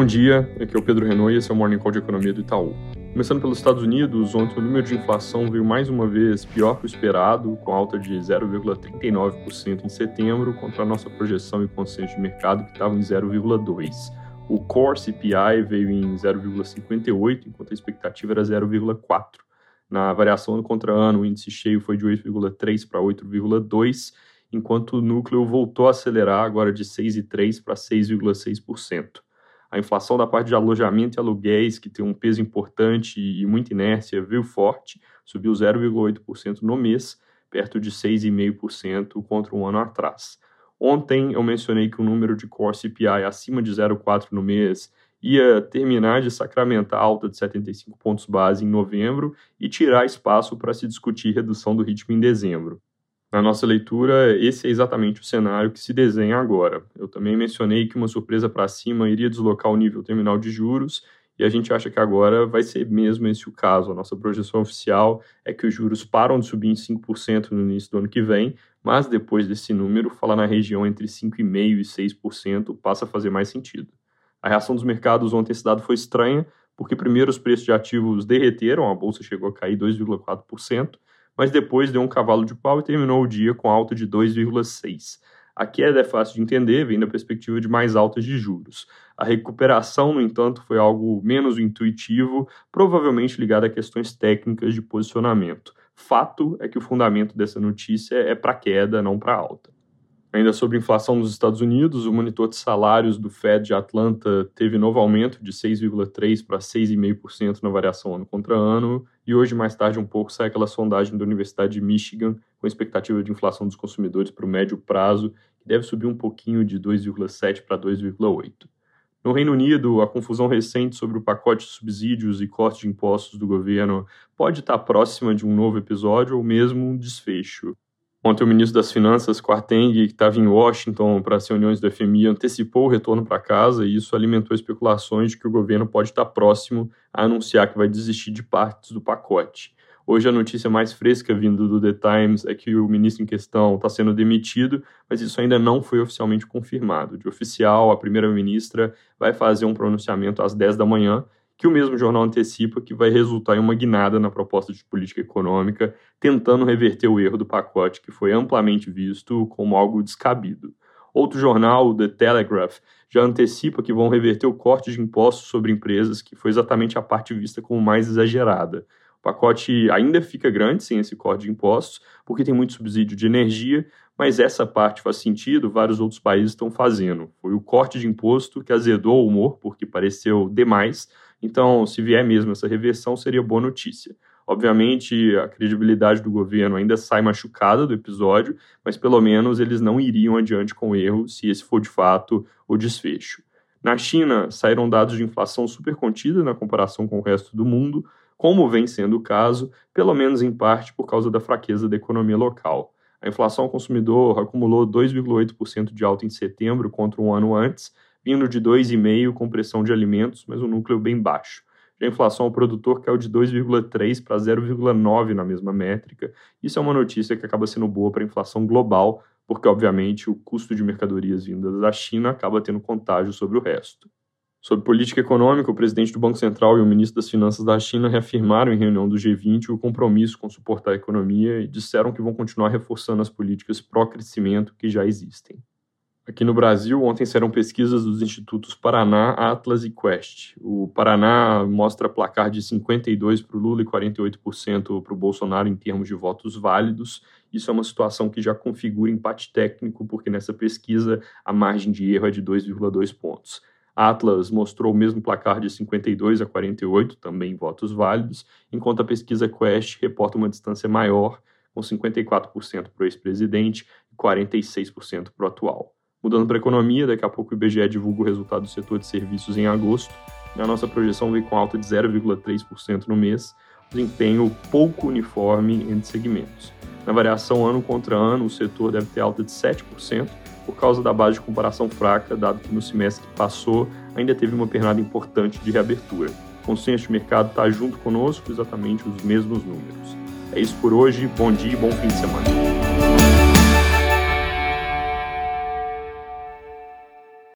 Bom dia, aqui é o Pedro Renault e esse é o Morning Call de Economia do Itaú. Começando pelos Estados Unidos, ontem o número de inflação veio mais uma vez pior que o esperado, com alta de 0,39% em setembro, contra a nossa projeção e consenso de mercado que estava em 0,2%. O Core CPI veio em 0,58%, enquanto a expectativa era 0,4%. Na variação ano contra ano, o índice cheio foi de 8,3% para 8,2%, enquanto o núcleo voltou a acelerar agora de 6,3% para 6,6%. A inflação da parte de alojamento e aluguéis, que tem um peso importante e muita inércia, veio forte, subiu 0,8% no mês, perto de 6,5% contra um ano atrás. Ontem eu mencionei que o número de core CPI acima de 0,4 no mês ia terminar de sacramentar a alta de 75 pontos base em novembro e tirar espaço para se discutir redução do ritmo em dezembro. Na nossa leitura, esse é exatamente o cenário que se desenha agora. Eu também mencionei que uma surpresa para cima iria deslocar o nível terminal de juros, e a gente acha que agora vai ser mesmo esse o caso. A nossa projeção oficial é que os juros param de subir em 5% no início do ano que vem, mas depois desse número, falar na região entre 5,5% e 6% passa a fazer mais sentido. A reação dos mercados ontem esse dado foi estranha, porque primeiro os preços de ativos derreteram, a bolsa chegou a cair 2,4%, mas depois deu um cavalo de pau e terminou o dia com alta de 2,6. A queda é fácil de entender, vem da perspectiva de mais altas de juros. A recuperação, no entanto, foi algo menos intuitivo, provavelmente ligado a questões técnicas de posicionamento. Fato é que o fundamento dessa notícia é para queda, não para alta. Ainda sobre inflação nos Estados Unidos, o monitor de salários do Fed de Atlanta teve novo aumento de 6,3% para 6,5% na variação ano contra ano, e hoje, mais tarde um pouco, sai aquela sondagem da Universidade de Michigan com expectativa de inflação dos consumidores para o médio prazo, que deve subir um pouquinho de 2,7% para 2,8%. No Reino Unido, a confusão recente sobre o pacote de subsídios e corte de impostos do governo pode estar próxima de um novo episódio ou mesmo um desfecho. Ontem, o ministro das Finanças, Quarteng, que estava em Washington para as reuniões do FMI, antecipou o retorno para casa e isso alimentou especulações de que o governo pode estar próximo a anunciar que vai desistir de partes do pacote. Hoje, a notícia mais fresca vindo do The Times é que o ministro em questão está sendo demitido, mas isso ainda não foi oficialmente confirmado. De oficial, a primeira-ministra vai fazer um pronunciamento às 10 da manhã que o mesmo jornal antecipa que vai resultar em uma guinada na proposta de política econômica, tentando reverter o erro do pacote que foi amplamente visto como algo descabido. Outro jornal, The Telegraph, já antecipa que vão reverter o corte de impostos sobre empresas, que foi exatamente a parte vista como mais exagerada. O pacote ainda fica grande sem esse corte de impostos, porque tem muito subsídio de energia, mas essa parte faz sentido, vários outros países estão fazendo. Foi o corte de imposto que azedou o humor, porque pareceu demais, então, se vier mesmo essa reversão, seria boa notícia. Obviamente, a credibilidade do governo ainda sai machucada do episódio, mas pelo menos eles não iriam adiante com o erro se esse for de fato o desfecho. Na China, saíram dados de inflação super contida na comparação com o resto do mundo, como vem sendo o caso, pelo menos em parte por causa da fraqueza da economia local. A inflação ao consumidor acumulou 2,8% de alta em setembro contra um ano antes, vindo de 2,5% com pressão de alimentos, mas um núcleo bem baixo. Já a inflação ao produtor caiu de 2,3% para 0,9% na mesma métrica. Isso é uma notícia que acaba sendo boa para a inflação global, porque, obviamente, o custo de mercadorias vindas da China acaba tendo contágio sobre o resto. Sobre política econômica, o presidente do Banco Central e o ministro das Finanças da China reafirmaram em reunião do G20 o compromisso com suportar a economia e disseram que vão continuar reforçando as políticas pró-crescimento que já existem. Aqui no Brasil, ontem saíram pesquisas dos institutos Paraná, Atlas e Quest. O Paraná mostra placar de 52% para o Lula e 48% para o Bolsonaro em termos de votos válidos. Isso é uma situação que já configura empate técnico, porque nessa pesquisa a margem de erro é de 2,2 pontos. Atlas mostrou o mesmo placar de 52 a 48, também votos válidos, enquanto a pesquisa Quest reporta uma distância maior, com 54% para o ex-presidente e 46% para o atual. Mudando para a economia, daqui a pouco o IBGE divulga o resultado do setor de serviços em agosto. Na nossa projeção vem com alta de 0,3% no mês, desempenho pouco uniforme entre segmentos. Na variação ano contra ano, o setor deve ter alta de 7%, por causa da base de comparação fraca, dado que no semestre que passou ainda teve uma pernada importante de reabertura. O consenso de mercado está junto conosco, exatamente os mesmos números. É isso por hoje, bom dia e bom fim de semana.